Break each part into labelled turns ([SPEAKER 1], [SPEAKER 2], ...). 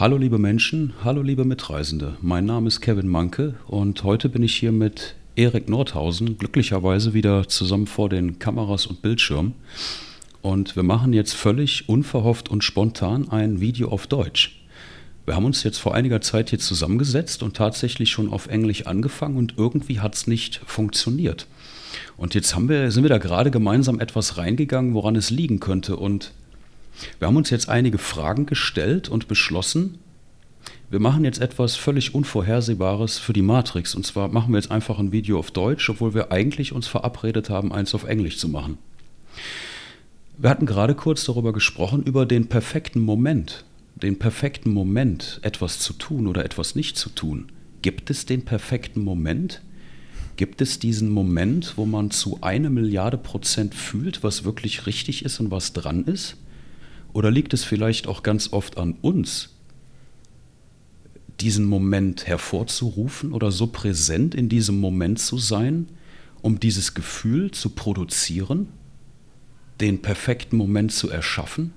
[SPEAKER 1] Hallo liebe Menschen, hallo liebe Mitreisende. Mein Name ist Kevin Manke und heute bin ich hier mit Erik Nordhausen, glücklicherweise wieder zusammen vor den Kameras und Bildschirmen. Und wir machen jetzt völlig unverhofft und spontan ein Video auf Deutsch. Wir haben uns jetzt vor einiger Zeit hier zusammengesetzt und tatsächlich schon auf Englisch angefangen und irgendwie hat es nicht funktioniert. Und jetzt haben wir, sind wir da gerade gemeinsam etwas reingegangen, woran es liegen könnte. Und wir haben uns jetzt einige Fragen gestellt und beschlossen, wir machen jetzt etwas völlig Unvorhersehbares für die Matrix. Und zwar machen wir jetzt einfach ein Video auf Deutsch, obwohl wir eigentlich uns verabredet haben, eins auf Englisch zu machen. Wir hatten gerade kurz darüber gesprochen, über den perfekten Moment. Den perfekten Moment, etwas zu tun oder etwas nicht zu tun. Gibt es den perfekten Moment? Gibt es diesen Moment, wo man zu einer Milliarde Prozent fühlt, was wirklich richtig ist und was dran ist? Oder liegt es vielleicht auch ganz oft an uns, diesen Moment hervorzurufen oder so präsent in diesem Moment zu sein, um dieses Gefühl zu produzieren, den perfekten Moment zu erschaffen?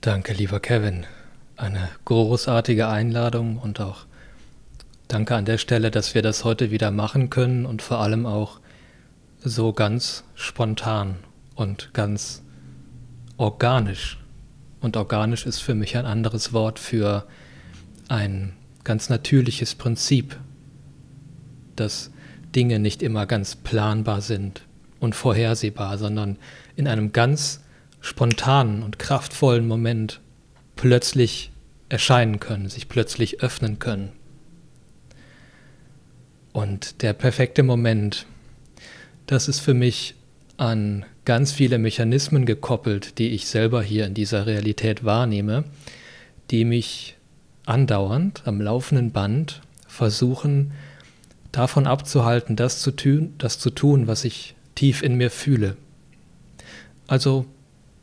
[SPEAKER 2] Danke, lieber Kevin. Eine großartige Einladung und auch danke an der Stelle, dass wir das heute wieder machen können und vor allem auch so ganz spontan und ganz organisch. Und organisch ist für mich ein anderes Wort für ein ganz natürliches Prinzip, dass Dinge nicht immer ganz planbar sind und vorhersehbar, sondern in einem ganz spontanen und kraftvollen Moment plötzlich erscheinen können, sich plötzlich öffnen können. Und der perfekte Moment, das ist für mich an ganz viele Mechanismen gekoppelt, die ich selber hier in dieser Realität wahrnehme, die mich andauernd am laufenden Band versuchen, davon abzuhalten, das zu tun, das zu tun, was ich tief in mir fühle. Also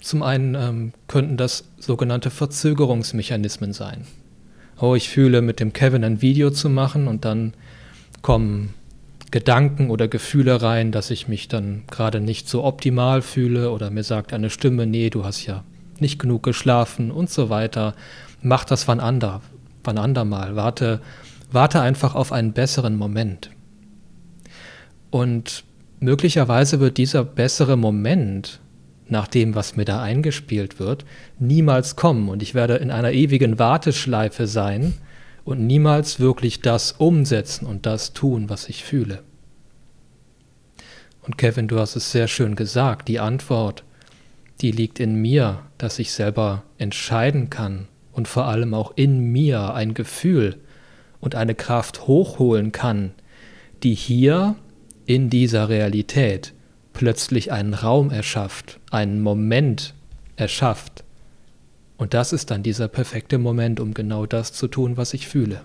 [SPEAKER 2] zum einen ähm, könnten das sogenannte Verzögerungsmechanismen sein. Oh, ich fühle mit dem Kevin ein Video zu machen und dann kommen Gedanken oder Gefühle rein, dass ich mich dann gerade nicht so optimal fühle oder mir sagt eine Stimme, nee, du hast ja nicht genug geschlafen und so weiter. Mach das wann ander, wann andermal. Warte, warte einfach auf einen besseren Moment. Und möglicherweise wird dieser bessere Moment nach dem, was mir da eingespielt wird, niemals kommen und ich werde in einer ewigen Warteschleife sein, und niemals wirklich das umsetzen und das tun, was ich fühle. Und Kevin, du hast es sehr schön gesagt, die Antwort, die liegt in mir, dass ich selber entscheiden kann und vor allem auch in mir ein Gefühl und eine Kraft hochholen kann, die hier in dieser Realität plötzlich einen Raum erschafft, einen Moment erschafft, und das ist dann dieser perfekte Moment, um genau das zu tun, was ich fühle.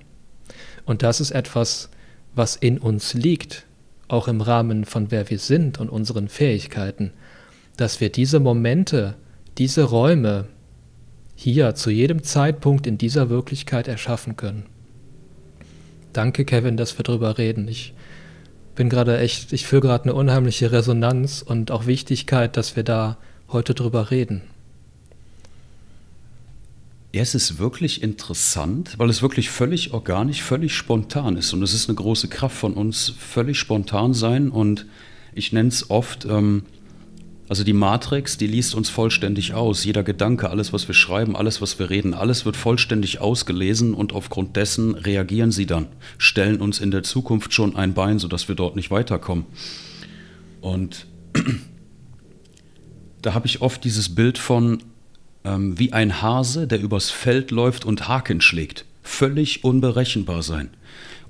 [SPEAKER 2] Und das ist etwas, was in uns liegt, auch im Rahmen von wer wir sind und unseren Fähigkeiten, dass wir diese Momente, diese Räume hier zu jedem Zeitpunkt in dieser Wirklichkeit erschaffen können. Danke, Kevin, dass wir darüber reden. Ich bin gerade echt, ich fühle gerade eine unheimliche Resonanz und auch Wichtigkeit, dass wir da heute drüber reden.
[SPEAKER 1] Ja, es ist wirklich interessant, weil es wirklich völlig organisch, völlig spontan ist. Und es ist eine große Kraft von uns, völlig spontan sein. Und ich nenne es oft, ähm, also die Matrix, die liest uns vollständig aus. Jeder Gedanke, alles, was wir schreiben, alles, was wir reden, alles wird vollständig ausgelesen und aufgrund dessen reagieren sie dann, stellen uns in der Zukunft schon ein Bein, sodass wir dort nicht weiterkommen. Und da habe ich oft dieses Bild von, ähm, wie ein Hase, der übers Feld läuft und Haken schlägt. Völlig unberechenbar sein.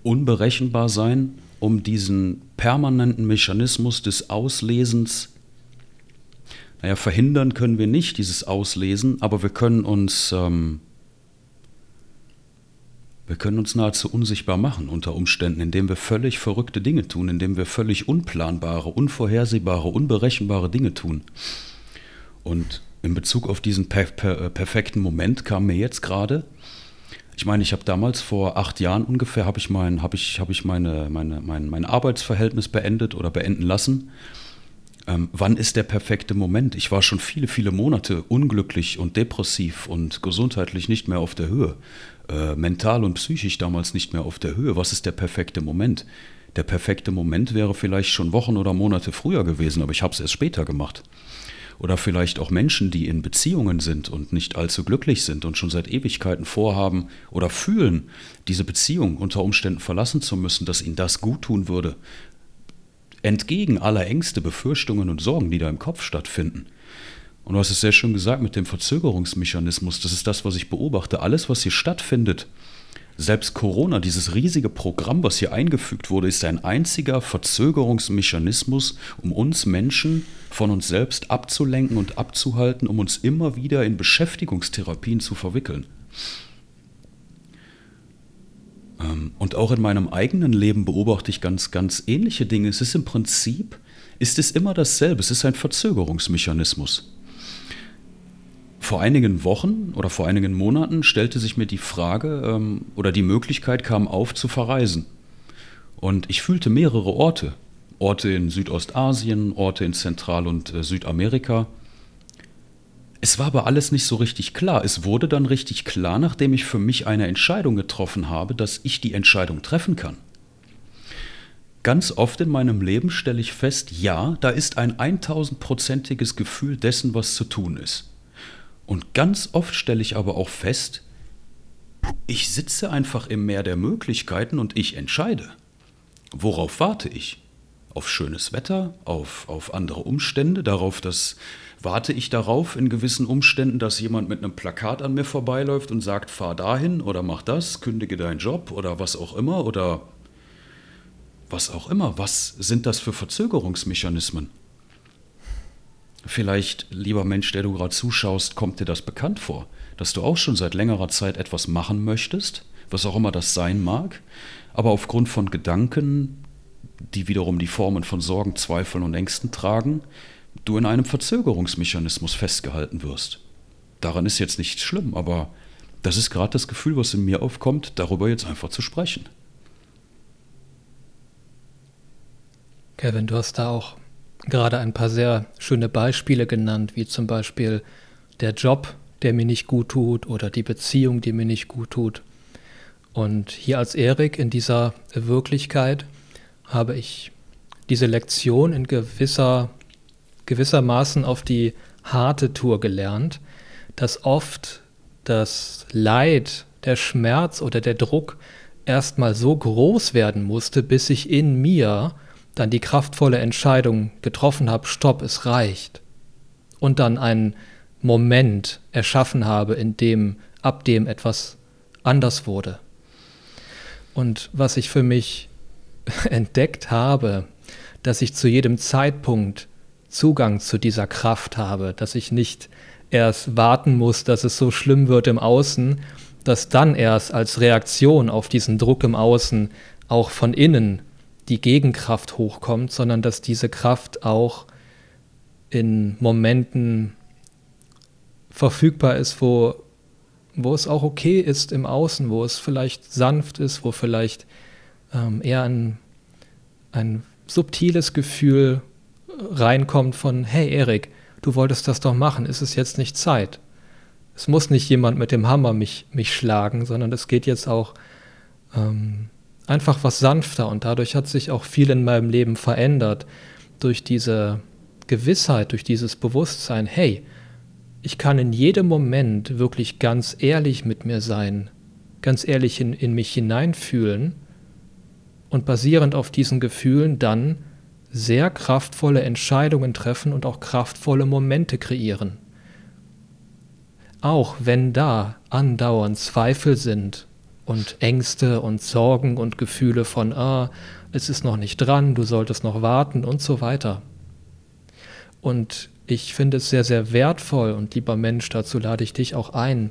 [SPEAKER 1] Unberechenbar sein, um diesen permanenten Mechanismus des Auslesens naja, verhindern können wir nicht dieses Auslesen, aber wir können uns, ähm, wir können uns nahezu unsichtbar machen unter Umständen, indem wir völlig verrückte Dinge tun, indem wir völlig unplanbare, unvorhersehbare, unberechenbare Dinge tun. Und in Bezug auf diesen per per äh, perfekten Moment kam mir jetzt gerade, ich meine, ich habe damals vor acht Jahren ungefähr, habe ich, mein, hab ich, hab ich meine, meine, mein, mein Arbeitsverhältnis beendet oder beenden lassen. Ähm, wann ist der perfekte Moment? Ich war schon viele, viele Monate unglücklich und depressiv und gesundheitlich nicht mehr auf der Höhe. Äh, mental und psychisch damals nicht mehr auf der Höhe. Was ist der perfekte Moment? Der perfekte Moment wäre vielleicht schon Wochen oder Monate früher gewesen, aber ich habe es erst später gemacht. Oder vielleicht auch Menschen, die in Beziehungen sind und nicht allzu glücklich sind und schon seit Ewigkeiten vorhaben oder fühlen, diese Beziehung unter Umständen verlassen zu müssen, dass ihnen das gut tun würde. Entgegen aller Ängste, Befürchtungen und Sorgen, die da im Kopf stattfinden. Und du hast es sehr schön gesagt mit dem Verzögerungsmechanismus. Das ist das, was ich beobachte. Alles, was hier stattfindet, selbst Corona, dieses riesige Programm, was hier eingefügt wurde, ist ein einziger Verzögerungsmechanismus, um uns Menschen von uns selbst abzulenken und abzuhalten, um uns immer wieder in Beschäftigungstherapien zu verwickeln. Ähm, und auch in meinem eigenen Leben beobachte ich ganz, ganz ähnliche Dinge. Es ist im Prinzip, ist es immer dasselbe. Es ist ein Verzögerungsmechanismus. Vor einigen Wochen oder vor einigen Monaten stellte sich mir die Frage ähm, oder die Möglichkeit kam auf zu verreisen. Und ich fühlte mehrere Orte. Orte in Südostasien, Orte in Zentral- und äh, Südamerika. Es war aber alles nicht so richtig klar. Es wurde dann richtig klar, nachdem ich für mich eine Entscheidung getroffen habe, dass ich die Entscheidung treffen kann. Ganz oft in meinem Leben stelle ich fest, ja, da ist ein 1000-prozentiges Gefühl dessen, was zu tun ist. Und ganz oft stelle ich aber auch fest, ich sitze einfach im Meer der Möglichkeiten und ich entscheide. Worauf warte ich? Auf schönes Wetter, auf, auf andere Umstände, darauf, dass warte ich darauf in gewissen Umständen, dass jemand mit einem Plakat an mir vorbeiläuft und sagt, fahr dahin oder mach das, kündige deinen Job oder was auch immer oder was auch immer. Was sind das für Verzögerungsmechanismen? Vielleicht, lieber Mensch, der du gerade zuschaust, kommt dir das bekannt vor, dass du auch schon seit längerer Zeit etwas machen möchtest, was auch immer das sein mag, aber aufgrund von Gedanken, die wiederum die Formen von Sorgen, Zweifeln und Ängsten tragen, du in einem Verzögerungsmechanismus festgehalten wirst. Daran ist jetzt nichts schlimm, aber das ist gerade das Gefühl, was in mir aufkommt, darüber jetzt einfach zu sprechen.
[SPEAKER 2] Kevin, du hast da auch gerade ein paar sehr schöne Beispiele genannt, wie zum Beispiel der Job, der mir nicht gut tut oder die Beziehung, die mir nicht gut tut. Und hier als Erik in dieser Wirklichkeit habe ich diese Lektion in gewisser, gewissermaßen auf die harte Tour gelernt, dass oft das Leid, der Schmerz oder der Druck erstmal so groß werden musste, bis ich in mir dann die kraftvolle Entscheidung getroffen habe, stopp, es reicht. Und dann einen Moment erschaffen habe, in dem, ab dem etwas anders wurde. Und was ich für mich entdeckt habe, dass ich zu jedem Zeitpunkt Zugang zu dieser Kraft habe, dass ich nicht erst warten muss, dass es so schlimm wird im Außen, dass dann erst als Reaktion auf diesen Druck im Außen auch von innen die Gegenkraft hochkommt, sondern dass diese Kraft auch in Momenten verfügbar ist, wo, wo es auch okay ist im Außen, wo es vielleicht sanft ist, wo vielleicht ähm, eher ein, ein subtiles Gefühl reinkommt von, hey Erik, du wolltest das doch machen, ist es jetzt nicht Zeit? Es muss nicht jemand mit dem Hammer mich, mich schlagen, sondern es geht jetzt auch ähm, einfach was sanfter und dadurch hat sich auch viel in meinem Leben verändert. Durch diese Gewissheit, durch dieses Bewusstsein, hey, ich kann in jedem Moment wirklich ganz ehrlich mit mir sein, ganz ehrlich in, in mich hineinfühlen und basierend auf diesen Gefühlen dann sehr kraftvolle Entscheidungen treffen und auch kraftvolle Momente kreieren. Auch wenn da andauernd Zweifel sind und Ängste und Sorgen und Gefühle von, ah, es ist noch nicht dran, du solltest noch warten und so weiter. Und ich finde es sehr, sehr wertvoll und lieber Mensch, dazu lade ich dich auch ein,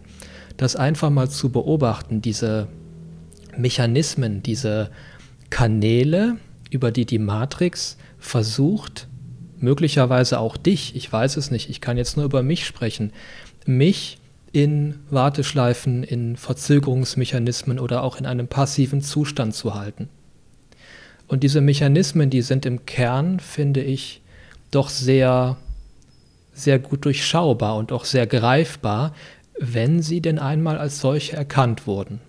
[SPEAKER 2] das einfach mal zu beobachten, diese Mechanismen, diese Kanäle, über die die Matrix versucht, möglicherweise auch dich, ich weiß es nicht, ich kann jetzt nur über mich sprechen, mich in Warteschleifen, in Verzögerungsmechanismen oder auch in einem passiven Zustand zu halten. Und diese Mechanismen, die sind im Kern, finde ich, doch sehr, sehr gut durchschaubar und auch sehr greifbar, wenn sie denn einmal als solche erkannt wurden.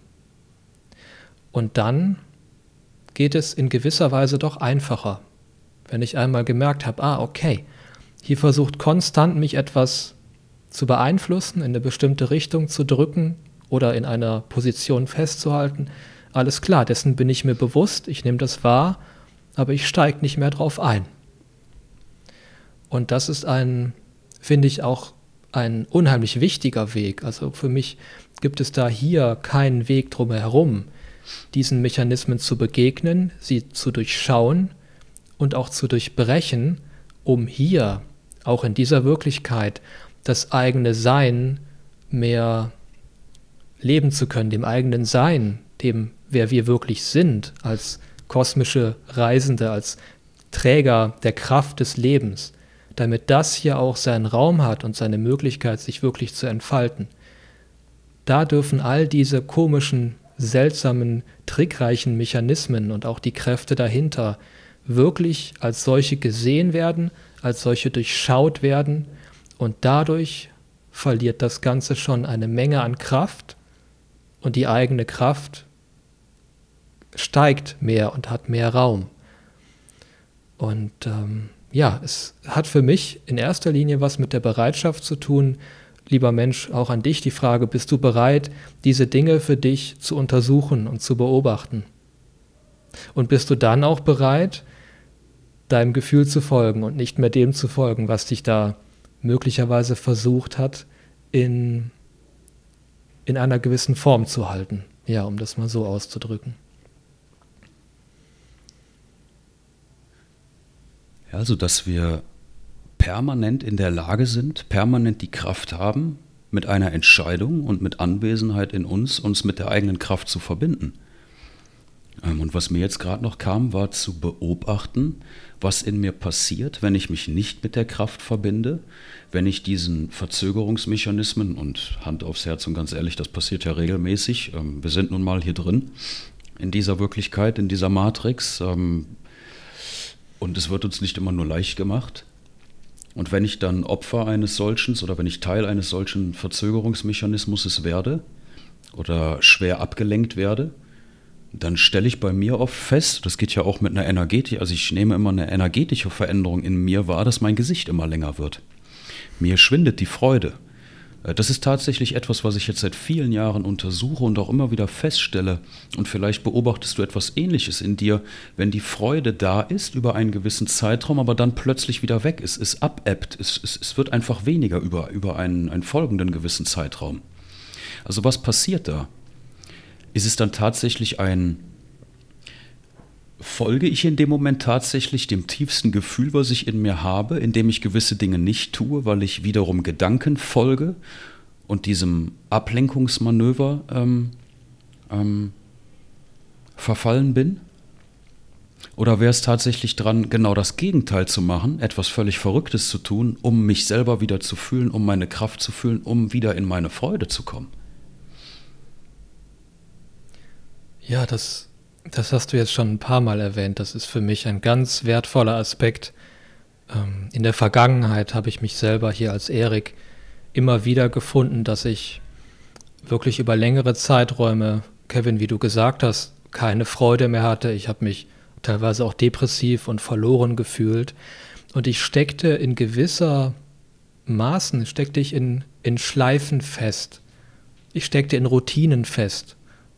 [SPEAKER 2] Und dann geht es in gewisser Weise doch einfacher, wenn ich einmal gemerkt habe, ah, okay, hier versucht konstant mich etwas zu beeinflussen, in eine bestimmte Richtung zu drücken oder in einer Position festzuhalten. Alles klar, dessen bin ich mir bewusst, ich nehme das wahr, aber ich steige nicht mehr drauf ein. Und das ist ein, finde ich, auch ein unheimlich wichtiger Weg. Also für mich gibt es da hier keinen Weg drumherum, diesen Mechanismen zu begegnen, sie zu durchschauen und auch zu durchbrechen, um hier, auch in dieser Wirklichkeit, das eigene Sein mehr leben zu können, dem eigenen Sein, dem, wer wir wirklich sind, als kosmische Reisende, als Träger der Kraft des Lebens, damit das hier auch seinen Raum hat und seine Möglichkeit, sich wirklich zu entfalten. Da dürfen all diese komischen, seltsamen, trickreichen Mechanismen und auch die Kräfte dahinter wirklich als solche gesehen werden, als solche durchschaut werden und dadurch verliert das Ganze schon eine Menge an Kraft und die eigene Kraft steigt mehr und hat mehr Raum. Und ähm, ja, es hat für mich in erster Linie was mit der Bereitschaft zu tun, lieber Mensch, auch an dich die Frage, bist du bereit, diese Dinge für dich zu untersuchen und zu beobachten? Und bist du dann auch bereit, deinem Gefühl zu folgen und nicht mehr dem zu folgen, was dich da möglicherweise versucht hat, in, in einer gewissen Form zu halten? Ja, um das mal so auszudrücken.
[SPEAKER 1] Ja, also dass wir permanent in der Lage sind, permanent die Kraft haben, mit einer Entscheidung und mit Anwesenheit in uns, uns mit der eigenen Kraft zu verbinden. Ähm, und was mir jetzt gerade noch kam, war zu beobachten, was in mir passiert, wenn ich mich nicht mit der Kraft verbinde, wenn ich diesen Verzögerungsmechanismen und Hand aufs Herz und ganz ehrlich, das passiert ja regelmäßig. Ähm, wir sind nun mal hier drin in dieser Wirklichkeit, in dieser Matrix. Ähm, und es wird uns nicht immer nur leicht gemacht. Und wenn ich dann Opfer eines solchen oder wenn ich Teil eines solchen Verzögerungsmechanismus werde oder schwer abgelenkt werde, dann stelle ich bei mir oft fest, das geht ja auch mit einer Energetik, also ich nehme immer eine energetische Veränderung in mir wahr, dass mein Gesicht immer länger wird. Mir schwindet die Freude. Äh, das ist tatsächlich etwas, was ich jetzt seit vielen Jahren untersuche und auch immer wieder feststelle. Und vielleicht beobachtest du etwas Ähnliches in dir, wenn die Freude da ist über einen gewissen Zeitraum, aber dann plötzlich wieder weg ist, es abebbt, es, es, es wird einfach weniger über, über einen, einen folgenden gewissen Zeitraum. Also was passiert da? Ist es dann tatsächlich ein, folge ich in dem Moment tatsächlich dem tiefsten Gefühl, was ich in mir habe, indem ich gewisse Dinge nicht tue, weil ich wiederum Gedanken folge und diesem Ablenkungsmanöver ähm, ähm, verfallen bin? Oder wäre es tatsächlich dran, genau das Gegenteil zu machen, etwas völlig Verrücktes zu tun, um mich selber wieder zu fühlen, um meine Kraft zu fühlen, um wieder in meine Freude zu kommen?
[SPEAKER 2] Ja, das das hast du jetzt schon ein paar Mal erwähnt. Das ist für mich ein ganz wertvoller Aspekt. Ähm, in der Vergangenheit habe ich mich selber hier als Erik immer wieder gefunden, dass ich wirklich über längere Zeiträume, Kevin, wie du gesagt hast, keine Freude mehr hatte. Ich habe mich teilweise auch depressiv und verloren gefühlt. Und ich steckte in gewisser Maßen, steckte ich in, in Schleifen fest. Ich steckte in Routinen fest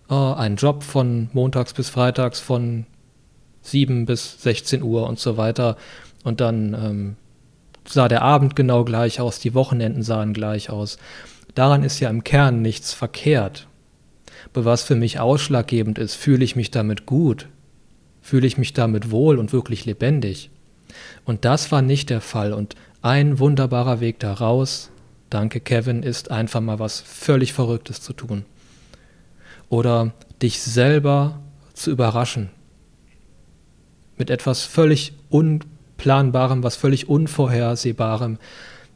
[SPEAKER 2] oh, ein Job von montags bis freitags von 7 bis 16 Uhr und so weiter. Und dann ähm, sah der Abend genau gleich aus, die Wochenenden sahen gleich aus. Daran ist ja im Kern nichts verkehrt. Aber was für mich ausschlaggebend ist, fühle ich mich damit gut? Fühle ich mich damit wohl und wirklich lebendig? Und das war nicht der Fall. Und ein wunderbarer Weg daraus, danke Kevin, ist einfach mal was völlig Verrücktes zu tun oder dich selber zu überraschen. Mit etwas völlig Unplanbarem, was völlig Unvorhersehbarem.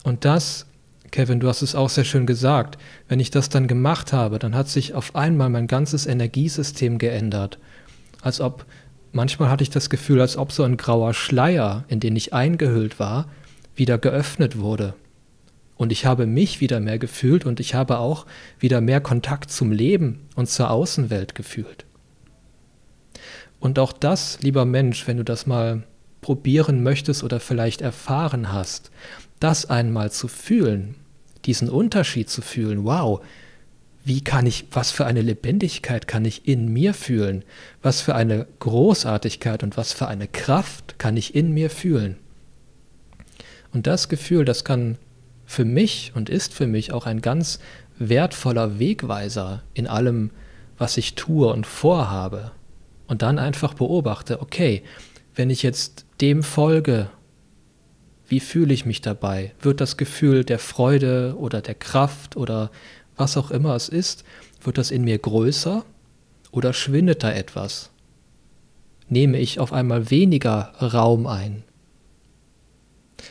[SPEAKER 2] Und das, Kevin, du hast es auch sehr schön gesagt, wenn ich das dann gemacht habe, dann hat sich auf einmal mein ganzes Energiesystem geändert. Als ob manchmal hatte ich das Gefühl, als ob so ein grauer Schleier, in den ich eingehüllt war, wieder geöffnet wurde. Und ich habe mich wieder mehr gefühlt und ich habe auch wieder mehr Kontakt zum Leben und zur Außenwelt gefühlt. Und auch das, lieber Mensch, wenn du das mal probieren möchtest oder vielleicht erfahren hast, das einmal zu fühlen, diesen Unterschied zu fühlen, wow, wie kann ich, was für eine Lebendigkeit kann ich in mir fühlen, was für eine Großartigkeit und was für eine Kraft kann ich in mir fühlen. Und das Gefühl, das kann für mich und ist für mich auch ein ganz wertvoller Wegweiser in allem, was ich tue und vorhabe. Und dann einfach beobachte, okay, wenn ich jetzt dem folge, wie fühle ich mich dabei? Wird das Gefühl der Freude oder der Kraft oder was auch immer es ist, wird das in mir größer oder schwindet da etwas? Nehme ich auf einmal weniger Raum ein?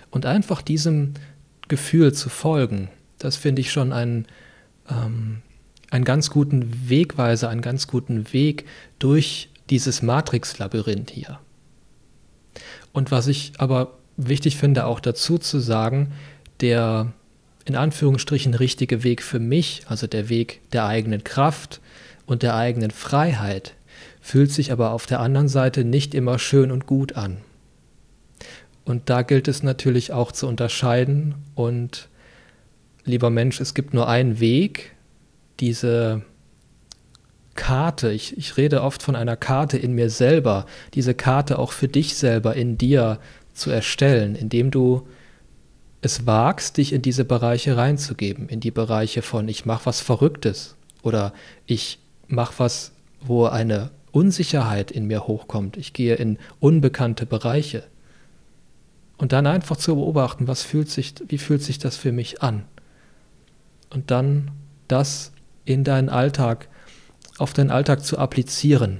[SPEAKER 2] Und einfach diesem Gefühl zu folgen, das finde ich schon einen, ähm, einen ganz guten Wegweiser, einen ganz guten Weg durch dieses Matrix-Labyrinth hier. Und was ich aber wichtig finde, auch dazu zu sagen, der in Anführungsstrichen richtige Weg für mich, also der Weg der eigenen Kraft und der eigenen Freiheit, fühlt sich aber auf der anderen Seite nicht immer schön und gut an. Und da gilt es natürlich auch zu unterscheiden und lieber Mensch, es gibt nur einen Weg, diese Karte, ich, ich rede oft von einer Karte in mir selber, diese Karte auch für dich selber in dir zu erstellen, indem du es wagst, dich in diese Bereiche reinzugeben, in die Bereiche von ich mache was Verrücktes oder ich mache was, wo eine Unsicherheit in mir hochkommt, ich gehe in unbekannte Bereiche. Und dann einfach zu beobachten, was fühlt sich, wie fühlt sich das für mich an? Und dann das in deinen Alltag, auf deinen Alltag zu applizieren.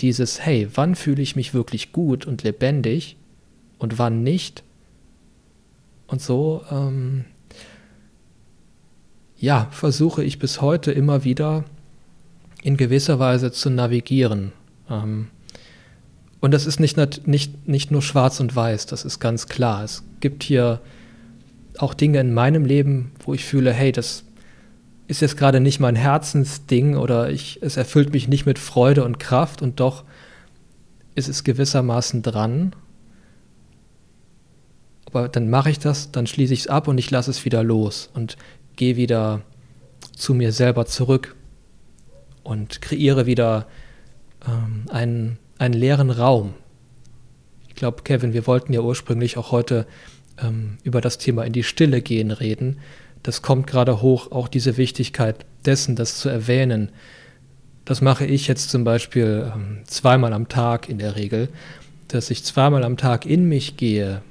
[SPEAKER 2] Dieses, hey, wann fühle ich mich wirklich gut und lebendig und wann nicht? Und so, ähm, ja, versuche ich bis heute immer wieder in gewisser Weise zu navigieren. Ähm, und das ist nicht, nicht, nicht nur schwarz und weiß, das ist ganz klar. Es gibt hier auch Dinge in meinem Leben, wo ich fühle, hey, das ist jetzt gerade nicht mein Herzensding oder ich, es erfüllt mich nicht mit Freude und Kraft und doch ist es gewissermaßen dran. Aber dann mache ich das, dann schließe ich es ab und ich lasse es wieder los und gehe wieder zu mir selber zurück und kreiere wieder ähm, einen einen leeren Raum. Ich glaube, Kevin, wir wollten ja ursprünglich auch heute ähm, über das Thema in die Stille gehen reden. Das kommt gerade hoch, auch diese Wichtigkeit dessen, das zu erwähnen. Das mache ich jetzt zum Beispiel ähm, zweimal am Tag in der Regel, dass ich zweimal am Tag in mich gehe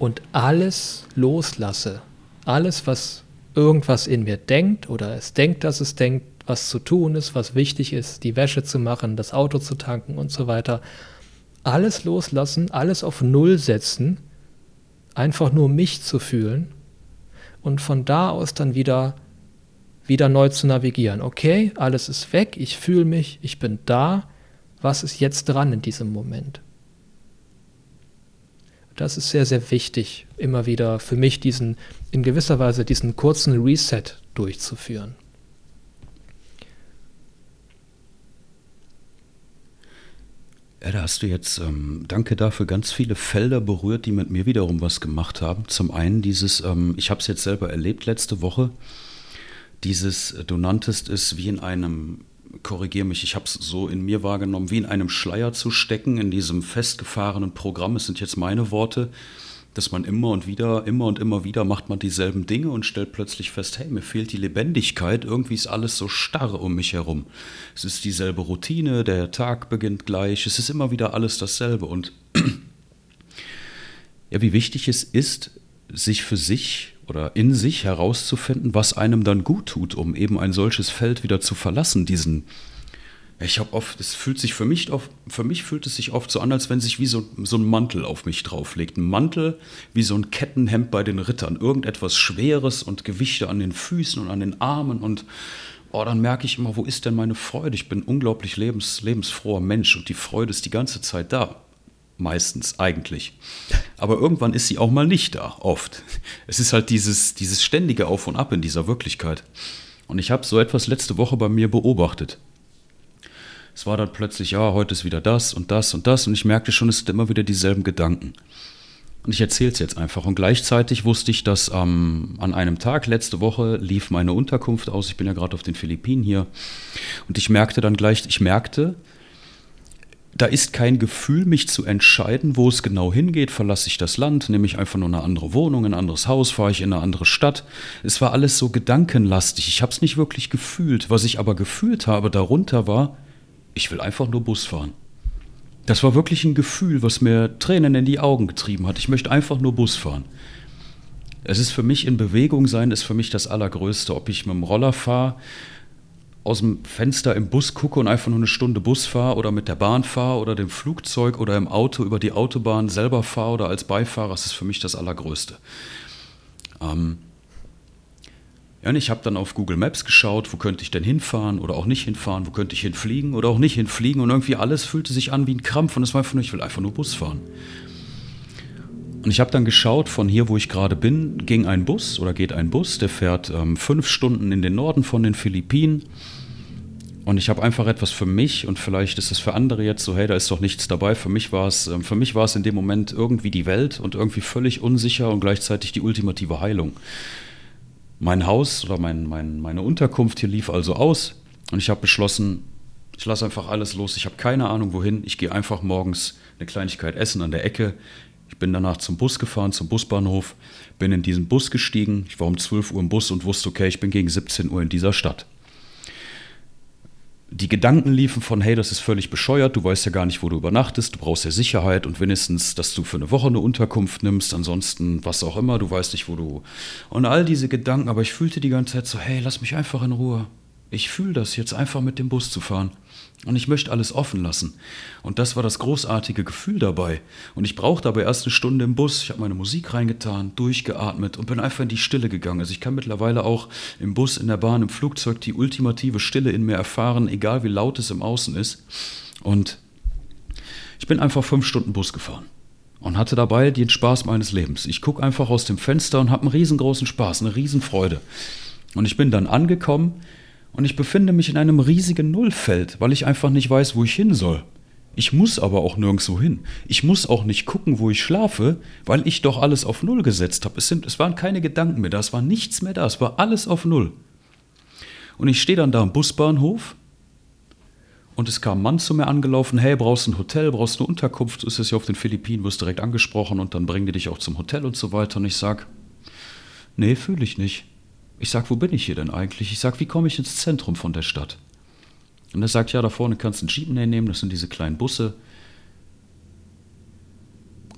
[SPEAKER 2] und alles loslasse. Alles, was irgendwas in mir denkt oder es denkt, dass es denkt, was zu tun ist, was wichtig ist, die Wäsche zu machen, das Auto zu tanken und so weiter. Alles loslassen, alles auf Null setzen, einfach nur mich zu fühlen und von da aus dann wieder wieder neu zu navigieren. Okay, alles ist weg, ich fühle mich, ich bin da. Was ist jetzt dran in diesem Moment? Das ist sehr, sehr wichtig, immer wieder für mich diesen, in gewisser Weise diesen kurzen Reset durchzuführen.
[SPEAKER 1] Ja, da hast du jetzt, ähm, danke dafür, ganz viele Felder berührt, die mit mir wiederum was gemacht haben. Zum einen dieses, ähm, ich habe es jetzt selber erlebt letzte Woche, dieses, du nanntest es wie in einem, korrigiere mich, ich habe es so in mir wahrgenommen, wie in einem Schleier zu stecken, in diesem festgefahrenen Programm, es sind jetzt meine Worte, dass man immer und wieder, immer und immer wieder macht man dieselben Dinge und stellt plötzlich fest, hey, mir fehlt die Lebendigkeit, irgendwie ist alles so starr um mich herum. Es ist dieselbe Routine, der Tag beginnt gleich, es ist immer wieder alles dasselbe und ja, wie wichtig es ist, sich für sich oder in sich herauszufinden, was einem dann gut tut, um eben ein solches Feld wieder zu verlassen, diesen ich habe oft, es fühlt sich für mich, oft, für mich fühlt es sich oft so an, als wenn sich wie so, so ein Mantel auf mich drauflegt. Ein Mantel wie so ein Kettenhemd bei den Rittern. Irgendetwas Schweres und Gewichte an den Füßen und an den Armen und, oh, dann merke ich immer, wo ist denn meine Freude? Ich bin ein unglaublich lebens, lebensfroher Mensch und die Freude ist die ganze Zeit da. Meistens, eigentlich. Aber irgendwann ist sie auch mal nicht da, oft. Es ist halt dieses, dieses ständige Auf und Ab in dieser Wirklichkeit. Und ich habe so etwas letzte Woche bei mir beobachtet. Es war dann plötzlich, ja, heute ist wieder das und das und das und ich merkte schon, es sind immer wieder dieselben Gedanken. Und ich erzähle es jetzt einfach. Und gleichzeitig wusste ich, dass ähm, an einem Tag letzte Woche lief meine Unterkunft aus. Ich bin ja gerade auf den Philippinen hier. Und ich merkte dann gleich, ich merkte, da ist kein Gefühl, mich zu entscheiden, wo es genau hingeht. Verlasse ich das Land, nehme ich einfach nur eine andere Wohnung, ein anderes Haus, fahre ich in eine andere Stadt. Es war alles so gedankenlastig. Ich habe es nicht wirklich gefühlt. Was ich aber gefühlt habe darunter war, ich will einfach nur Bus fahren. Das war wirklich ein Gefühl, was mir Tränen in die Augen getrieben hat. Ich möchte einfach nur Bus fahren. Es ist für mich in Bewegung sein, ist für mich das Allergrößte. Ob ich mit dem Roller fahre, aus dem Fenster im Bus gucke und einfach nur eine Stunde Bus fahre oder mit der Bahn fahre oder dem Flugzeug oder im Auto über die Autobahn selber fahre oder als Beifahrer, das ist für mich das Allergrößte. Ähm, ja, und ich habe dann auf Google Maps geschaut, wo könnte ich denn hinfahren oder auch nicht hinfahren, wo könnte ich hinfliegen oder auch nicht hinfliegen und irgendwie alles fühlte sich an wie ein Krampf und es war einfach nur, ich will einfach nur Bus fahren. Und ich habe dann geschaut, von hier, wo ich gerade bin, ging ein Bus oder geht ein Bus, der fährt ähm, fünf Stunden in den Norden von den Philippinen. Und ich habe einfach etwas für mich und vielleicht ist es für andere jetzt so, hey, da ist doch nichts dabei. Für mich war es, ähm, für mich war es in dem Moment irgendwie die Welt und irgendwie völlig unsicher und gleichzeitig die ultimative Heilung. Mein Haus oder mein, mein, meine Unterkunft hier lief also aus und ich habe beschlossen, ich lasse einfach alles los. Ich habe keine Ahnung wohin. Ich gehe einfach morgens eine Kleinigkeit essen an der Ecke. Ich bin danach zum Bus gefahren, zum Busbahnhof, bin in diesen Bus gestiegen. Ich war um 12 Uhr im Bus und wusste, okay, ich bin gegen 17 Uhr in dieser Stadt die Gedanken liefen von, hey, das ist völlig bescheuert, du weißt ja gar nicht, wo du übernachtest, du brauchst ja Sicherheit und wenigstens, dass du für eine Woche eine Unterkunft nimmst, ansonsten was auch immer, du weißt nicht, wo du. Und all diese Gedanken, aber ich fühlte die ganze Zeit so, hey, lass mich einfach in Ruhe. Ich fühle das jetzt einfach mit dem Bus zu fahren. Und ich möchte alles offen lassen. Und das war das großartige Gefühl dabei. Und ich brauchte aber erst eine Stunde im Bus. Ich habe meine Musik reingetan, durchgeatmet und bin einfach in die Stille gegangen. Also ich kann mittlerweile auch im Bus, in der Bahn, im Flugzeug die ultimative Stille in mir erfahren, egal wie laut es im Außen ist. Und ich bin einfach fünf Stunden Bus gefahren und hatte dabei den Spaß meines Lebens. Ich gucke einfach aus dem Fenster und habe einen riesengroßen Spaß, eine Riesenfreude. Und ich bin dann angekommen und ich befinde mich in einem riesigen Nullfeld, weil ich einfach nicht weiß, wo ich hin soll. Ich muss aber auch nirgendwo hin. Ich muss auch nicht gucken, wo ich schlafe, weil ich doch alles auf Null gesetzt habe. Es, es waren keine Gedanken mehr da, es war nichts mehr da, es war alles auf Null. Und ich stehe dann da am Busbahnhof und es kam ein Mann zu mir angelaufen, hey, brauchst du ein Hotel, brauchst du eine Unterkunft, ist es ja auf den Philippinen, wirst direkt angesprochen und dann bringen die dich auch zum Hotel und so weiter. Und ich sage, nee, fühle ich nicht. Ich sag, wo bin ich hier denn eigentlich? Ich sag, wie komme ich ins Zentrum von der Stadt? Und er sagt, ja, da vorne kannst du einen Jeepney nehmen, das sind diese kleinen Busse.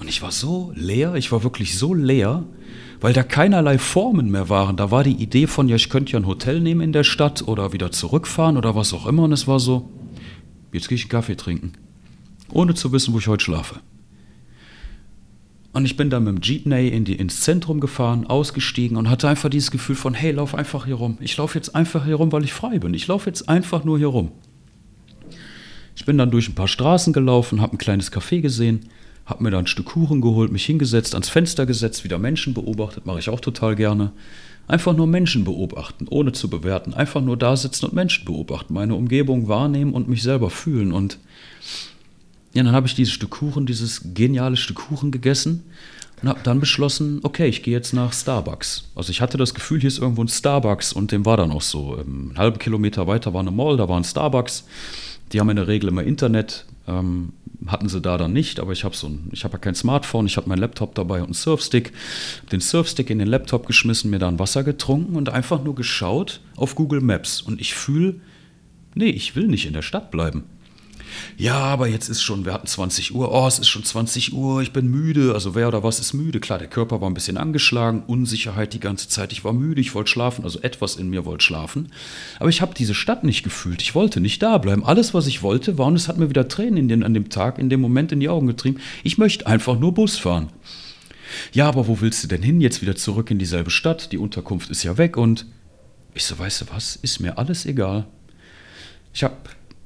[SPEAKER 1] Und ich war so leer, ich war wirklich so leer, weil da keinerlei Formen mehr waren. Da war die Idee von, ja, ich könnte ja ein Hotel nehmen in der Stadt oder wieder zurückfahren oder was auch immer. Und es war so, jetzt gehe ich einen Kaffee trinken, ohne zu wissen, wo ich heute schlafe. Und ich bin dann mit dem Jeepney in die, ins Zentrum gefahren, ausgestiegen und hatte einfach dieses Gefühl von, hey, lauf einfach hier rum. Ich laufe jetzt einfach hier rum, weil ich frei bin. Ich laufe jetzt einfach nur hier rum. Ich bin dann durch ein paar Straßen gelaufen, habe ein kleines Café gesehen, habe mir da ein Stück Kuchen geholt, mich hingesetzt, ans Fenster gesetzt, wieder Menschen beobachtet, mache ich auch total gerne. Einfach nur Menschen beobachten, ohne zu bewerten. Einfach nur da sitzen und Menschen beobachten, meine Umgebung wahrnehmen und mich selber fühlen. Und ja, dann habe ich dieses Stück Kuchen, dieses geniale Stück Kuchen gegessen und habe dann beschlossen, okay, ich gehe jetzt nach Starbucks. Also ich hatte das Gefühl, hier ist irgendwo ein Starbucks und dem war dann auch so. Ähm, einen halben Kilometer weiter war eine Mall, da war ein Starbucks. Die haben in der Regel immer Internet, ähm, hatten sie da dann nicht, aber ich habe so ein, ja kein Smartphone, ich habe meinen Laptop dabei und einen Surfstick. Den Surfstick in den Laptop geschmissen, mir dann Wasser getrunken und einfach nur geschaut auf Google Maps. Und ich fühle, nee, ich will nicht in der Stadt bleiben ja, aber jetzt ist schon, wir hatten 20 Uhr, oh, es ist schon 20 Uhr, ich bin müde. Also wer oder was ist müde? Klar, der Körper war ein bisschen angeschlagen, Unsicherheit die ganze Zeit, ich war müde, ich wollte schlafen, also etwas in mir wollte schlafen. Aber ich habe diese Stadt nicht gefühlt, ich wollte nicht da bleiben. Alles, was ich wollte, war, und es hat mir wieder Tränen in den, an dem Tag, in dem Moment in die Augen getrieben, ich möchte einfach nur Bus fahren. Ja, aber wo willst du denn hin? Jetzt wieder zurück in dieselbe Stadt, die Unterkunft ist ja weg und Ich so, weißt du was, ist mir alles egal. Ich habe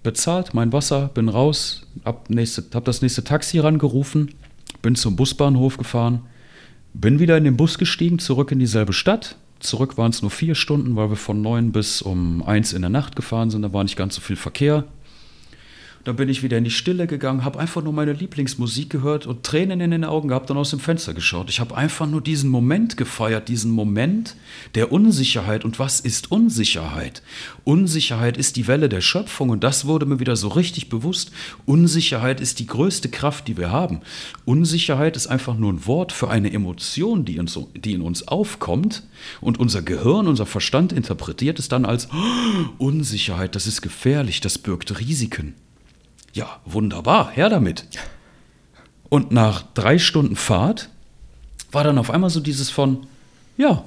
[SPEAKER 1] bezahlt mein Wasser, bin raus, hab, nächste, hab das nächste Taxi rangerufen, bin zum Busbahnhof gefahren, bin wieder in den Bus gestiegen, zurück in dieselbe Stadt. Zurück waren es nur vier Stunden, weil wir von neun bis um eins in der Nacht gefahren sind. Da war nicht ganz so viel Verkehr. Dann bin ich wieder in die Stille gegangen, habe einfach nur meine Lieblingsmusik gehört und Tränen in den Augen gehabt und aus dem Fenster geschaut. Ich habe einfach nur diesen Moment gefeiert, diesen Moment der Unsicherheit. Und was ist Unsicherheit? Unsicherheit ist die Welle der Schöpfung und das wurde mir wieder so richtig bewusst. Unsicherheit ist die größte Kraft, die wir haben. Unsicherheit ist einfach nur ein Wort für eine Emotion, die, uns, die in uns aufkommt und unser Gehirn, unser Verstand interpretiert es dann als oh, Unsicherheit, das ist gefährlich, das birgt Risiken. Ja, wunderbar, her damit. Und nach drei Stunden Fahrt war dann auf einmal so dieses von, ja,